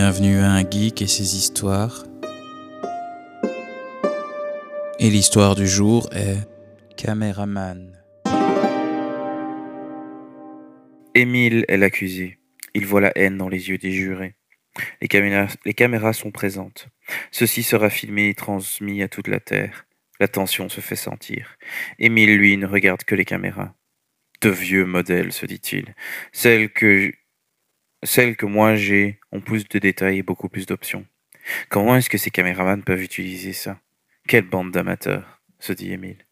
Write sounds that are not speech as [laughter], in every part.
Bienvenue à un geek et ses histoires. Et l'histoire du jour est Caméraman. Émile est l'accusé. Il voit la haine dans les yeux des jurés. Les caméras, les caméras sont présentes. Ceci sera filmé et transmis à toute la Terre. La tension se fait sentir. Émile, lui, ne regarde que les caméras. De vieux modèles, se dit-il. Celles que, celles que moi j'ai ont plus de détails et beaucoup plus d'options. Comment est-ce que ces caméramans peuvent utiliser ça? Quelle bande d'amateurs, se dit Émile.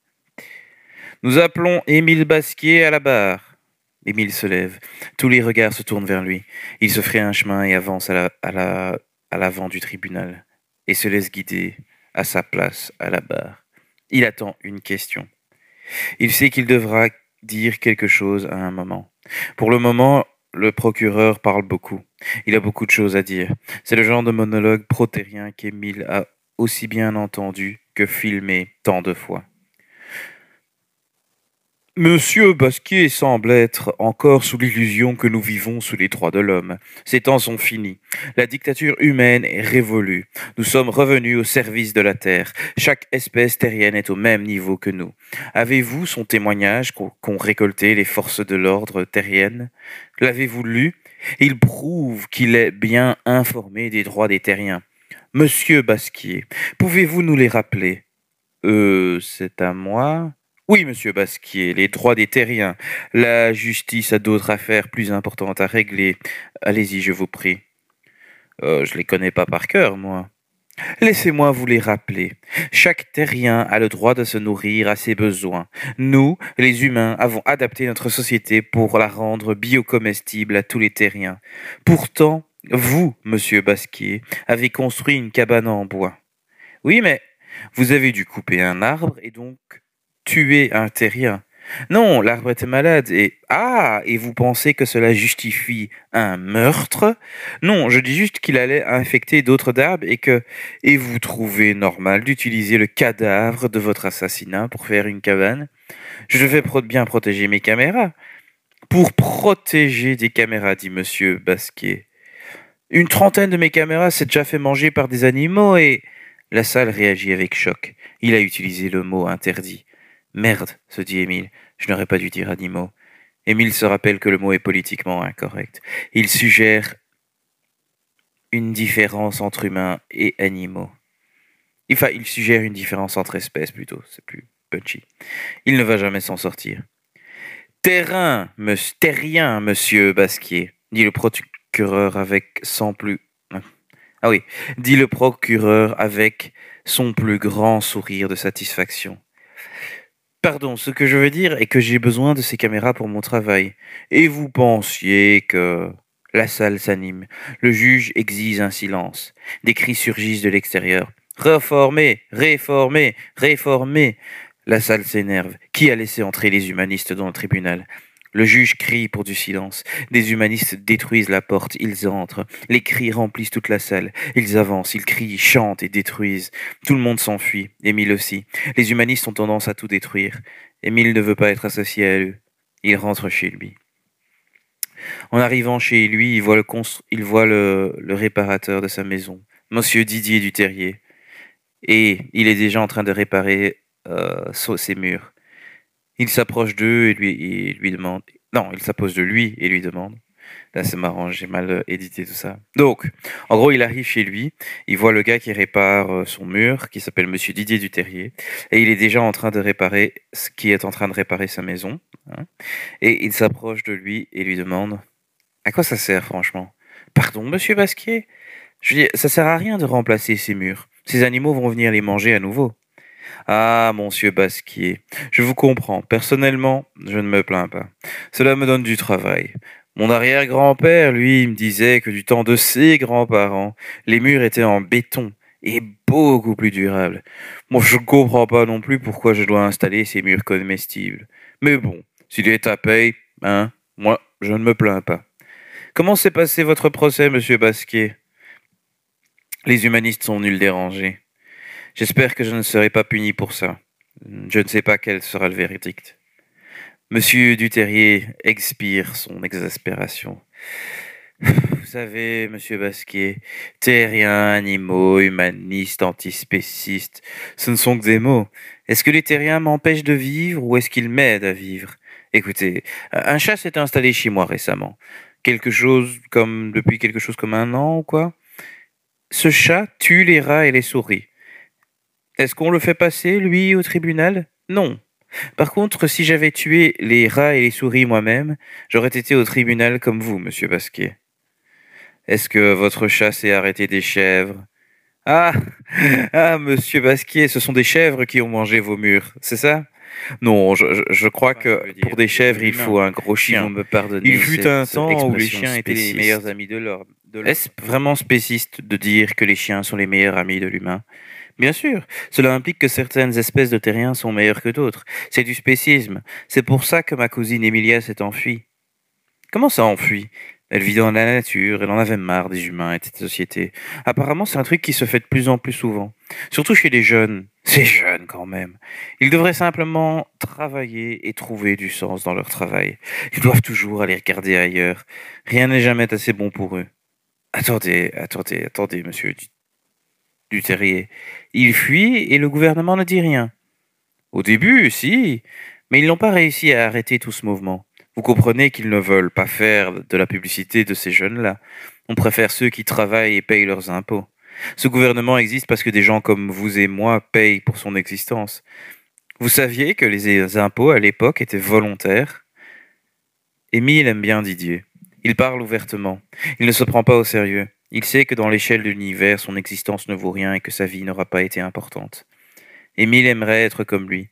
Nous appelons Émile Basquier à la barre. Émile se lève. Tous les regards se tournent vers lui. Il se fraye un chemin et avance à l'avant du tribunal et se laisse guider à sa place à la barre. Il attend une question. Il sait qu'il devra dire quelque chose à un moment. Pour le moment, le procureur parle beaucoup. Il a beaucoup de choses à dire. C'est le genre de monologue protérien qu'Émile a aussi bien entendu que filmé tant de fois. Monsieur Basquier semble être encore sous l'illusion que nous vivons sous les droits de l'homme. Ces temps sont finis. La dictature humaine est révolue. Nous sommes revenus au service de la Terre. Chaque espèce terrienne est au même niveau que nous. Avez-vous son témoignage qu'ont récolté les forces de l'ordre terriennes? L'avez-vous lu? Il prouve qu'il est bien informé des droits des terriens. Monsieur Basquier, pouvez-vous nous les rappeler? Euh, c'est à moi oui, monsieur Basquier, les droits des terriens. La justice a d'autres affaires plus importantes à régler. Allez-y, je vous prie. Euh, je les connais pas par cœur, moi. Laissez-moi vous les rappeler. Chaque terrien a le droit de se nourrir à ses besoins. Nous, les humains, avons adapté notre société pour la rendre biocomestible à tous les terriens. Pourtant, vous, monsieur Basquier, avez construit une cabane en bois. Oui, mais vous avez dû couper un arbre et donc tuer un terrien. Non, l'arbre était malade et... Ah, et vous pensez que cela justifie un meurtre? Non, je dis juste qu'il allait infecter d'autres arbres et que... Et vous trouvez normal d'utiliser le cadavre de votre assassinat pour faire une cabane? Je devais bien protéger mes caméras. Pour protéger des caméras, dit monsieur Basquier. Une trentaine de mes caméras s'est déjà fait manger par des animaux et... La salle réagit avec choc. Il a utilisé le mot interdit. Merde, se dit Émile, je n'aurais pas dû dire animaux. Émile se rappelle que le mot est politiquement incorrect. Il suggère une différence entre humains et animaux. Enfin, il suggère une différence entre espèces plutôt, c'est plus punchy. Il ne va jamais s'en sortir. Terrain, monsieur, terrien, monsieur Basquier, dit le procureur avec sans plus. Ah oui, dit le procureur avec son plus grand sourire de satisfaction. Pardon, ce que je veux dire est que j'ai besoin de ces caméras pour mon travail. Et vous pensiez que... La salle s'anime. Le juge exige un silence. Des cris surgissent de l'extérieur. Réformer, réformer, réformer. La salle s'énerve. Qui a laissé entrer les humanistes dans le tribunal? Le juge crie pour du silence. Des humanistes détruisent la porte, ils entrent. Les cris remplissent toute la salle. Ils avancent, ils crient, chantent et détruisent. Tout le monde s'enfuit, Émile aussi. Les humanistes ont tendance à tout détruire. Émile ne veut pas être associé à eux. Il rentre chez lui. En arrivant chez lui, il voit le, réparateur de sa maison, Monsieur Didier du Terrier. Et il est déjà en train de réparer euh, ses murs. Il s'approche d'eux et lui, et lui demande. Non, il s'approche de lui et lui demande. Là, c'est marrant, j'ai mal euh, édité tout ça. Donc, en gros, il arrive chez lui, il voit le gars qui répare euh, son mur, qui s'appelle Monsieur Didier Duterrier, et il est déjà en train de réparer, ce qui est en train de réparer sa maison. Hein. et il s'approche de lui et lui demande À quoi ça sert, franchement? Pardon, Monsieur Basquier? Je dire, ça sert à rien de remplacer ces murs. Ces animaux vont venir les manger à nouveau. Ah, monsieur Basquier, je vous comprends. Personnellement, je ne me plains pas. Cela me donne du travail. Mon arrière-grand-père, lui, me disait que du temps de ses grands-parents, les murs étaient en béton et beaucoup plus durables. Moi, je ne comprends pas non plus pourquoi je dois installer ces murs comestibles. Mais bon, si l'État paye, hein, moi, je ne me plains pas. Comment s'est passé votre procès, monsieur Basquier? Les humanistes sont nuls dérangés. J'espère que je ne serai pas puni pour ça. Je ne sais pas quel sera le verdict. Monsieur Duterrier expire son exaspération. Vous savez, monsieur Basquier, terriens, animaux, humanistes, antispécistes, ce ne sont que des mots. Est-ce que les terriens m'empêchent de vivre ou est-ce qu'ils m'aident à vivre? Écoutez, un chat s'est installé chez moi récemment. Quelque chose comme depuis quelque chose comme un an ou quoi Ce chat tue les rats et les souris. Est-ce qu'on le fait passer, lui, au tribunal? Non. Par contre, si j'avais tué les rats et les souris moi-même, j'aurais été au tribunal comme vous, monsieur Basquier. Est-ce que votre chat s'est arrêté des chèvres? Ah Ah, monsieur Basquier, ce sont des chèvres qui ont mangé vos murs, c'est ça? Non, je, je crois que pour des chèvres, il faut un gros chien. me pardonner. Il fut un temps où les chiens étaient les meilleurs amis de l'homme. Est-ce vraiment spéciste de dire que les chiens sont les meilleurs amis de l'humain? Bien sûr, cela implique que certaines espèces de terriens sont meilleures que d'autres. C'est du spécisme. C'est pour ça que ma cousine Emilia s'est enfuie. Comment ça enfuie? Elle vit dans la nature, elle en avait marre des humains et des sociétés. Apparemment, c'est un truc qui se fait de plus en plus souvent. Surtout chez les jeunes. C'est jeune quand même. Ils devraient simplement travailler et trouver du sens dans leur travail. Ils doivent toujours aller regarder ailleurs. Rien n'est jamais assez bon pour eux. Attendez, attendez, attendez, monsieur du terrier. Il fuit et le gouvernement ne dit rien. Au début, si, mais ils n'ont pas réussi à arrêter tout ce mouvement. Vous comprenez qu'ils ne veulent pas faire de la publicité de ces jeunes-là. On préfère ceux qui travaillent et payent leurs impôts. Ce gouvernement existe parce que des gens comme vous et moi payent pour son existence. Vous saviez que les impôts à l'époque étaient volontaires? Émile aime bien Didier. Il parle ouvertement. Il ne se prend pas au sérieux. Il sait que dans l'échelle de l'univers, son existence ne vaut rien et que sa vie n'aura pas été importante. Émile aimerait être comme lui.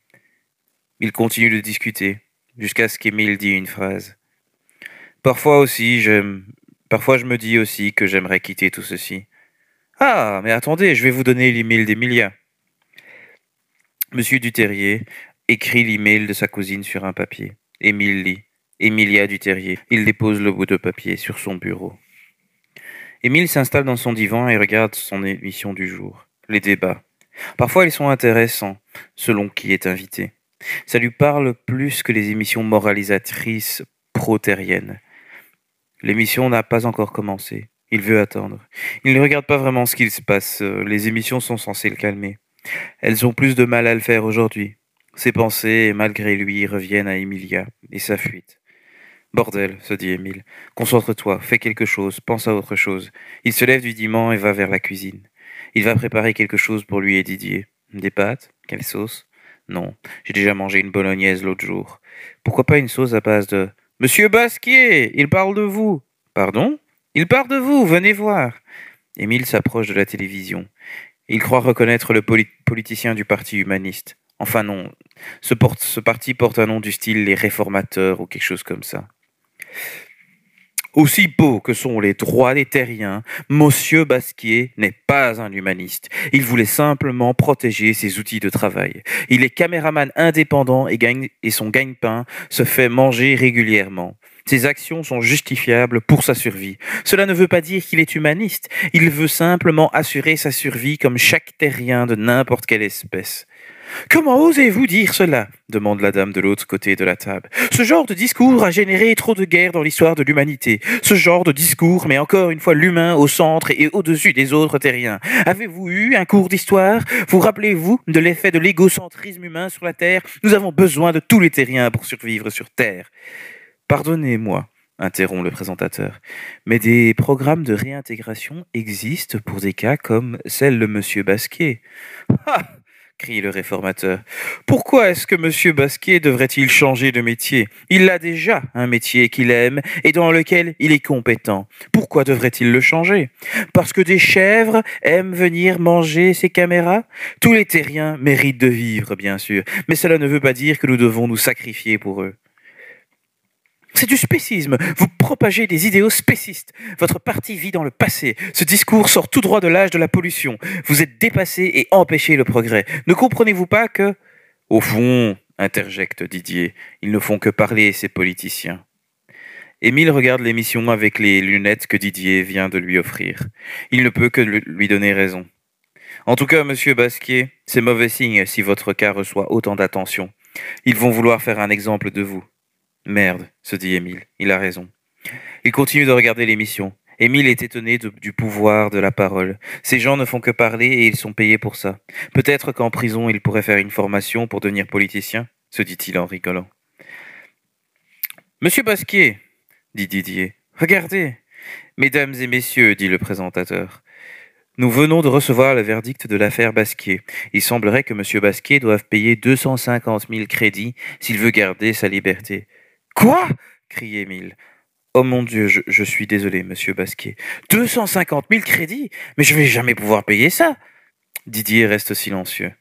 Il continue de discuter, jusqu'à ce qu'Émile dise une phrase. Parfois aussi, j'aime. Parfois, je me dis aussi que j'aimerais quitter tout ceci. Ah, mais attendez, je vais vous donner l'email d'Emilia. Monsieur Duterrier écrit l'email de sa cousine sur un papier. Émile lit. Emilia Duterrier. Il dépose le bout de papier sur son bureau. Émile s'installe dans son divan et regarde son émission du jour, les débats. Parfois ils sont intéressants, selon qui est invité. Ça lui parle plus que les émissions moralisatrices protériennes. L'émission n'a pas encore commencé. Il veut attendre. Il ne regarde pas vraiment ce qu'il se passe. Les émissions sont censées le calmer. Elles ont plus de mal à le faire aujourd'hui. Ses pensées, malgré lui, reviennent à Emilia et sa fuite. Bordel, se dit Émile. Concentre-toi, fais quelque chose, pense à autre chose. Il se lève du divan et va vers la cuisine. Il va préparer quelque chose pour lui et Didier. Des pâtes? Quelle sauce? Non, j'ai déjà mangé une bolognaise l'autre jour. Pourquoi pas une sauce à base de Monsieur Basquier, il parle de vous. Pardon? Il parle de vous, venez voir. Émile s'approche de la télévision. Il croit reconnaître le politicien du Parti humaniste. Enfin non, ce parti porte un nom du style les réformateurs ou quelque chose comme ça. Aussi beau que sont les droits des terriens, Monsieur Basquier n'est pas un humaniste. Il voulait simplement protéger ses outils de travail. Il est caméraman indépendant et son gagne-pain se fait manger régulièrement. Ses actions sont justifiables pour sa survie. Cela ne veut pas dire qu'il est humaniste. Il veut simplement assurer sa survie comme chaque terrien de n'importe quelle espèce. Comment osez-vous dire cela? demande la dame de l'autre côté de la table. Ce genre de discours a généré trop de guerres dans l'histoire de l'humanité. Ce genre de discours met encore une fois l'humain au centre et au-dessus des autres terriens. Avez-vous eu un cours d'histoire? Vous rappelez-vous de l'effet de l'égocentrisme humain sur la Terre? Nous avons besoin de tous les terriens pour survivre sur Terre. Pardonnez-moi, interrompt le présentateur, mais des programmes de réintégration existent pour des cas comme celle de Monsieur Basquier crie le réformateur. Pourquoi est-ce que M. Basquier devrait-il changer de métier? Il a déjà un métier qu'il aime et dans lequel il est compétent. Pourquoi devrait-il le changer? Parce que des chèvres aiment venir manger ses caméras? Tous les terriens méritent de vivre, bien sûr, mais cela ne veut pas dire que nous devons nous sacrifier pour eux. C'est du spécisme. Vous propagez des idéaux spécistes. Votre parti vit dans le passé. Ce discours sort tout droit de l'âge de la pollution. Vous êtes dépassé et empêchez le progrès. Ne comprenez-vous pas que... Au fond, interjecte Didier, ils ne font que parler, ces politiciens. Émile regarde l'émission avec les lunettes que Didier vient de lui offrir. Il ne peut que lui donner raison. En tout cas, monsieur Basquier, c'est mauvais signe si votre cas reçoit autant d'attention. Ils vont vouloir faire un exemple de vous. Merde, se dit Émile, il a raison. Il continue de regarder l'émission. Émile est étonné du pouvoir de la parole. Ces gens ne font que parler et ils sont payés pour ça. Peut-être qu'en prison, il pourrait faire une formation pour devenir politicien, se dit-il en rigolant. Monsieur Basquier, dit Didier, regardez. Mesdames et messieurs, dit le présentateur, nous venons de recevoir le verdict de l'affaire Basquier. Il semblerait que Monsieur Basquier doive payer 250 000 crédits s'il veut garder sa liberté. Quoi? criait Émile. Oh mon Dieu, je, je suis désolé, Monsieur Basquier. 250 000 crédits? Mais je vais jamais pouvoir payer ça Didier reste silencieux.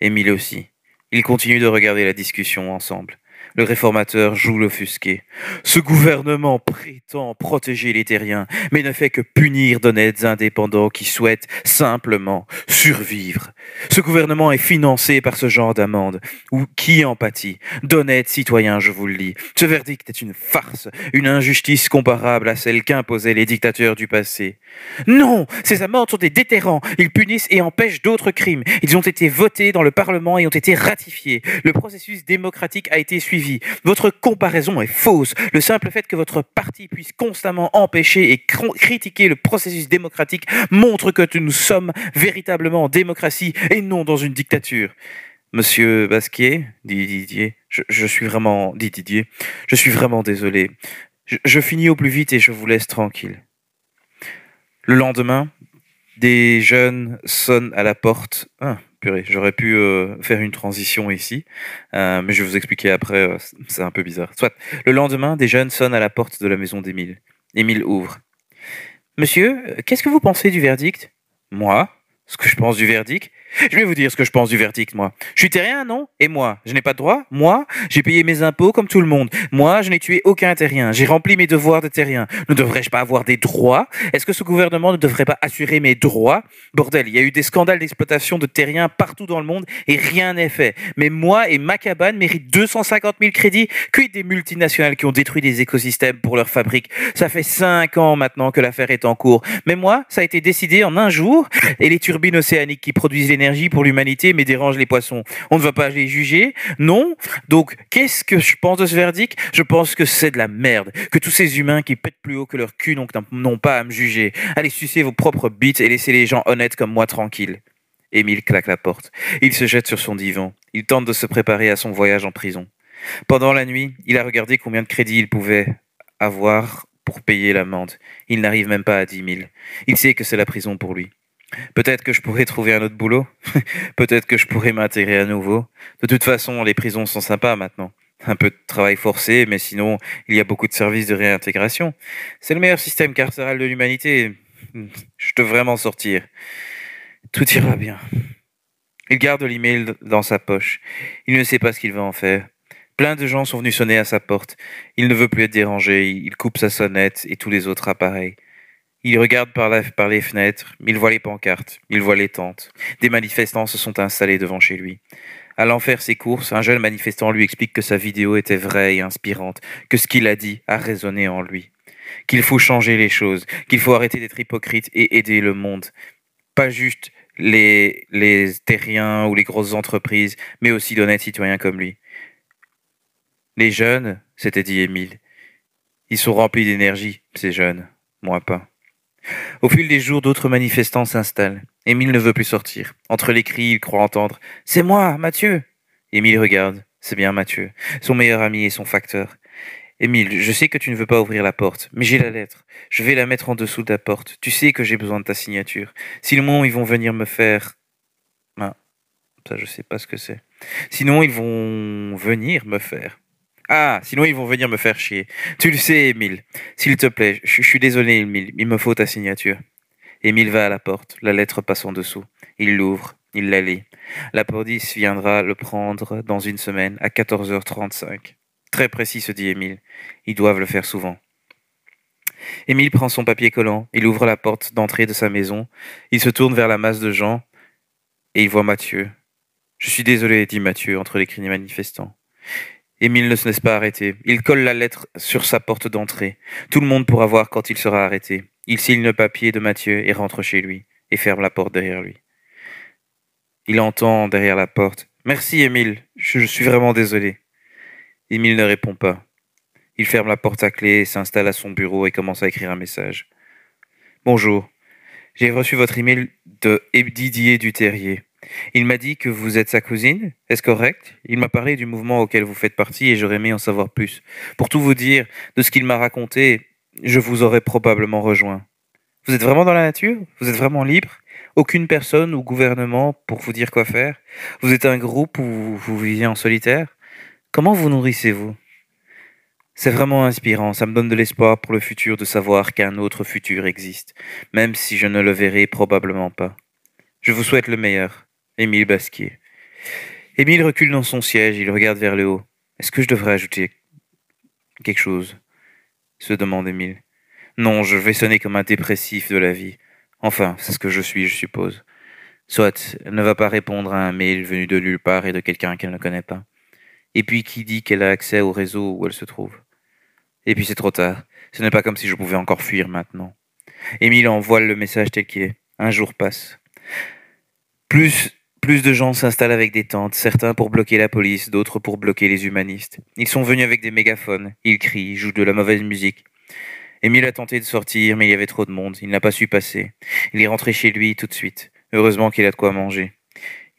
Émile aussi. Ils continuent de regarder la discussion ensemble. Le réformateur joue l'offusqué. Ce gouvernement prétend protéger les terriens, mais ne fait que punir d'honnêtes indépendants qui souhaitent simplement survivre. Ce gouvernement est financé par ce genre d'amende. Ou qui en pâtit? D'honnêtes citoyens, je vous le dis. Ce verdict est une farce, une injustice comparable à celle qu'imposaient les dictateurs du passé. Non, ces amendes sont des déterrants. Ils punissent et empêchent d'autres crimes. Ils ont été votés dans le Parlement et ont été ratifiés. Le processus démocratique a été suivi. Votre comparaison est fausse. Le simple fait que votre parti puisse constamment empêcher et cr- critiquer le processus démocratique montre que nous sommes véritablement en démocratie et non dans une dictature. Monsieur Basquier, dit Didier, je, suis vraiment, dit Didier, je suis vraiment désolé. Je, finis au plus vite et je vous laisse tranquille. Le lendemain, des jeunes sonnent à la porte. Ah, j'aurais pu euh, faire une transition ici, euh, mais je vais vous expliquer après, euh, c'est un peu bizarre. Soit, le lendemain, des jeunes sonnent à la porte de la maison d'Émile. Émile ouvre. Monsieur, qu'est-ce que vous pensez du verdict? Moi Ce que je pense du verdict Je vais vous dire ce que je pense du verdict, moi. Je suis terrien, non? Et moi? Je n'ai pas de droit? Moi? J'ai payé mes impôts comme tout le monde. Moi, je n'ai tué aucun terrien. J'ai rempli mes devoirs de terrien. Ne devrais-je pas avoir des droits? Est-ce que ce gouvernement ne devrait pas assurer mes droits? Bordel, il y a eu des scandales d'exploitation de terriens partout dans le monde et rien n'est fait. Mais moi et ma cabane méritent 250 000 crédits. Quid des multinationales qui ont détruit des écosystèmes pour leurs fabriques Ça fait cinq ans maintenant que l'affaire est en cours. Mais moi, ça a été décidé en un jour et les turbines océaniques qui produisent l'énergie pour l'humanité mais dérangent les poissons. On ne va pas les juger Non Donc, qu'est-ce que je pense de ce verdict? Je pense que c'est de la merde. Que tous ces humains qui pètent plus haut que leur cul n'ont pas à me juger. Allez sucer vos propres bites et laissez les gens honnêtes comme moi tranquilles. Émile claque la porte. Il se jette sur son divan. Il tente de se préparer à son voyage en prison. Pendant la nuit, il a regardé combien de crédits il pouvait avoir pour payer l'amende. Il n'arrive même pas à 10 000. Il sait que c'est la prison pour lui. Peut-être que je pourrais trouver un autre boulot. [laughs] Peut-être que je pourrais m'intégrer à nouveau. De toute façon, les prisons sont sympas maintenant. Un peu de travail forcé, mais sinon, il y a beaucoup de services de réintégration. C'est le meilleur système carcéral de l'humanité. Je devrais m'en sortir. Tout ira bien. Il garde l'email dans sa poche. Il ne sait pas ce qu'il va en faire. Plein de gens sont venus sonner à sa porte. Il ne veut plus être dérangé. Il coupe sa sonnette et tous les autres appareils. Il regarde par, les fenêtres. Il voit les pancartes. Il voit les tentes. Des manifestants se sont installés devant chez lui. Allant faire ses courses, un jeune manifestant lui explique que sa vidéo était vraie et inspirante, que ce qu'il a dit a résonné en lui, qu'il faut changer les choses, qu'il faut arrêter d'être hypocrite et aider le monde. Pas juste les, les terriens ou les grosses entreprises, mais aussi d'honnêtes citoyens comme lui. Les jeunes, s'était dit Émile, ils sont remplis d'énergie, ces jeunes, moi pas. Au fil des jours, d'autres manifestants s'installent. Émile ne veut plus sortir. Entre les cris, il croit entendre C'est moi, Mathieu Émile regarde. C'est bien Mathieu, son meilleur ami et son facteur. Émile, je sais que tu ne veux pas ouvrir la porte, mais j'ai la lettre. Je vais la mettre en dessous de la porte. Tu sais que j'ai besoin de ta signature. Sinon, ils vont venir me faire. Ah, ça, je sais pas ce que c'est. Sinon, ils vont venir me faire. Ah, sinon, ils vont venir me faire chier. Tu le sais, Émile. S'il te plaît, je suis désolé, Émile. Il me faut ta signature. Émile va à la porte. La lettre passe en dessous. Il l'ouvre. Il la lit. La police viendra le prendre dans une semaine à 14h35. Très précis, se dit Émile. Ils doivent le faire souvent. Émile prend son papier collant. Il ouvre la porte d'entrée de sa maison. Il se tourne vers la masse de gens et il voit Mathieu. Je suis désolé, dit Mathieu entre les cris des manifestants. Émile ne se laisse pas arrêter. Il colle la lettre sur sa porte d'entrée. Tout le monde pourra voir quand il sera arrêté. Il signe le papier de Mathieu et rentre chez lui et ferme la porte derrière lui. Il entend derrière la porte Merci, Émile. Je, suis vraiment désolé. Émile ne répond pas. Il ferme la porte à clé, s'installe à son bureau et commence à écrire un message. Bonjour. J'ai reçu votre email de Didier Duterrier. Il m'a dit que vous êtes sa cousine, est-ce correct? Il m'a parlé du mouvement auquel vous faites partie et j'aurais aimé en savoir plus. Pour tout vous dire, de ce qu'il m'a raconté, je vous aurais probablement rejoint. Vous êtes vraiment dans la nature? Vous êtes vraiment libre? Aucune personne ou gouvernement pour vous dire quoi faire? Vous êtes un groupe ou vous vivez en solitaire? Comment vous nourrissez-vous? C'est vraiment inspirant, ça me donne de l'espoir pour le futur de savoir qu'un autre futur existe, même si je ne le verrai probablement pas. Je vous souhaite le meilleur. Émile Basquier. Émile recule dans son siège, il regarde vers le haut. Est-ce que je devrais ajouter quelque chose? se demande Émile. Non, je vais sonner comme un dépressif de la vie. Enfin, c'est ce que je suis, je suppose. Soit, elle ne va pas répondre à un mail venu de nulle part et de quelqu'un qu'elle ne connaît pas. Et puis qui dit qu'elle a accès au réseau où elle se trouve? Et puis c'est trop tard. Ce n'est pas comme si je pouvais encore fuir maintenant. Émile envoie le message tel qu'il est. Un jour passe. Plus plus de gens s'installent avec des tentes, certains pour bloquer la police, d'autres pour bloquer les humanistes. Ils sont venus avec des mégaphones, ils crient, jouent de la mauvaise musique. Émile a tenté de sortir, mais il y avait trop de monde, il n'a pas su passer. Il est rentré chez lui tout de suite. Heureusement qu'il a de quoi manger.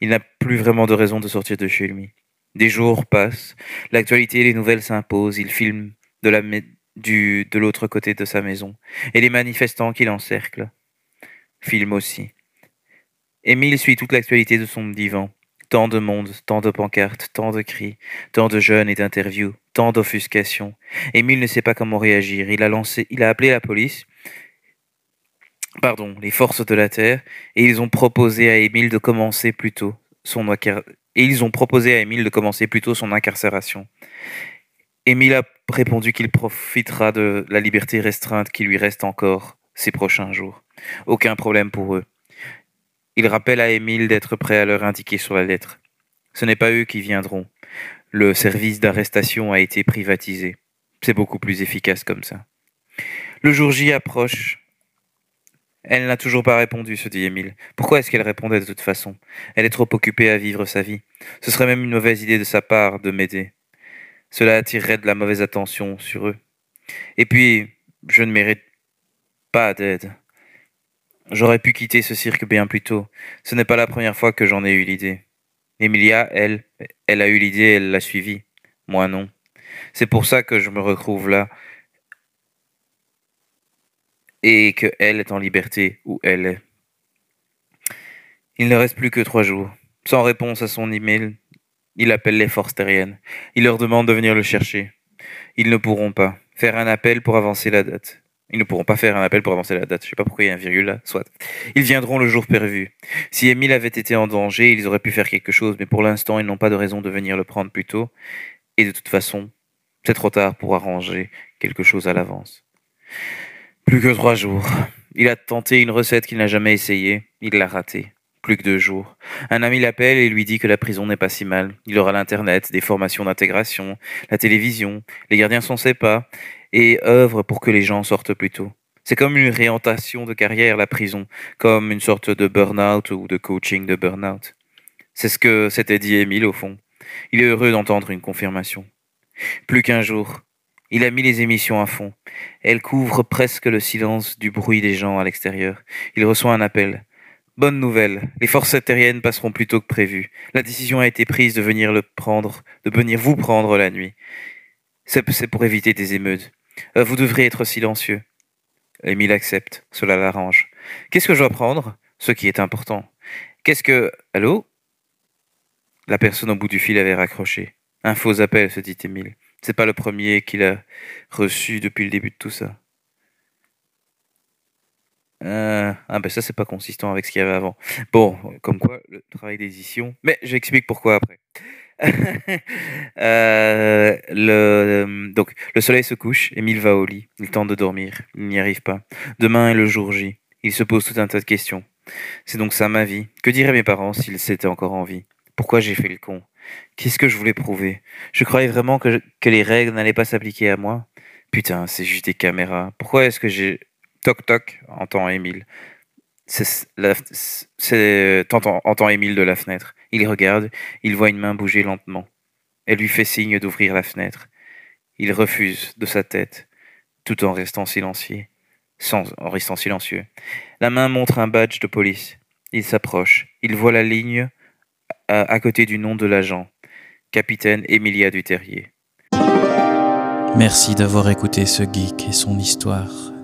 Il n'a plus vraiment de raison de sortir de chez lui. Des jours passent, l'actualité et les nouvelles s'imposent, il filme de de l'autre côté de sa maison, et les manifestants qui l'encerclent filment aussi. Émile suit toute l'actualité de son divan. Tant de monde, tant de pancartes, tant de cris, tant de jeunes et d'interviews, tant d'offuscations. Émile ne sait pas comment réagir. Il a lancé, il a appelé la police, pardon, les forces de la terre, et ils ont proposé à Émile de commencer plus tôt son et ils ont proposé à Émile de commencer plus tôt son incarcération. Émile a répondu qu'il profitera de la liberté restreinte qui lui reste encore ces prochains jours. Aucun problème pour eux. Il rappelle à Émile d'être prêt à leur indiquer sur la lettre. Ce n'est pas eux qui viendront. Le service d'arrestation a été privatisé. C'est beaucoup plus efficace comme ça. Le jour J approche. Elle n'a toujours pas répondu, se dit Émile. Pourquoi est-ce qu'elle répondait de toute façon? Elle est trop occupée à vivre sa vie. Ce serait même une mauvaise idée de sa part de m'aider. Cela attirerait de la mauvaise attention sur eux. Et puis, je ne mérite pas d'aide. J'aurais pu quitter ce cirque bien plus tôt. Ce n'est pas la première fois que j'en ai eu l'idée. Emilia, elle, elle a eu l'idée, elle l'a suivie. Moi non. C'est pour ça que je me retrouve là. Et que elle est en liberté où elle est. Il ne reste plus que trois jours. Sans réponse à son email, il appelle les forces terriennes. Il leur demande de venir le chercher. Ils ne pourront pas faire un appel pour avancer la date. Ils ne pourront pas faire un appel pour avancer la date. Je sais pas pourquoi il y a un virgule là. Soit. Ils viendront le jour prévu. Si Émile avait été en danger, ils auraient pu faire quelque chose, mais pour l'instant, ils n'ont pas de raison de venir le prendre plus tôt. Et de toute façon, c'est trop tard pour arranger quelque chose à l'avance. Plus que trois jours. Il a tenté une recette qu'il n'a jamais essayée. Il l'a ratée. Plus que deux jours. Un ami l'appelle et lui dit que la prison n'est pas si mal. Il aura l'internet, des formations d'intégration, la télévision, les gardiens sont ses pas, et œuvre pour que les gens sortent plus tôt. C'est comme une réorientation de carrière, la prison, comme une sorte de burn-out ou de coaching de burn-out. C'est ce que s'était dit Émile au fond. Il est heureux d'entendre une confirmation. Plus qu'un jour. Il a mis les émissions à fond. Elles couvrent presque le silence du bruit des gens à l'extérieur. Il reçoit un appel. Bonne nouvelle, les forces terriennes passeront plus tôt que prévu. La décision a été prise de venir le prendre, de venir vous prendre la nuit. C'est pour éviter des émeutes. Euh, vous devrez être silencieux. Émile accepte, cela l'arrange. Qu'est-ce que je dois prendre? Ce qui est important. Qu'est-ce que... Allô? La personne au bout du fil avait raccroché. Un faux appel, se dit Émile. C'est pas le premier qu'il a reçu depuis le début de tout ça. Euh, ah ben ça c'est pas consistant avec ce qu'il y avait avant. Bon, comme quoi le travail d'édition. Mais j'explique pourquoi après. [laughs] Euh, le, donc, le soleil se couche, Émile va au lit. Il tente de dormir, il n'y arrive pas. Demain est le jour J. Il se pose tout un tas de questions. C'est donc ça ma vie. Que diraient mes parents s'ils étaient encore en vie? Pourquoi j'ai fait le con? Qu'est-ce que je voulais prouver? Je croyais vraiment que, que les règles n'allaient pas s'appliquer à moi Putain, c'est juste des caméras. Pourquoi est-ce que j'ai... Toc toc, entend Émile. C'est, entend Émile de la fenêtre. Il regarde, il voit une main bouger lentement. Elle lui fait signe d'ouvrir la fenêtre. Il refuse de sa tête, tout en restant silencieux. Sans, en restant silencieux. La main montre un badge de police. Il s'approche. Il voit la ligne à, à côté du nom de l'agent. Capitaine Emilia Duterrier. Merci d'avoir écouté ce geek et son histoire.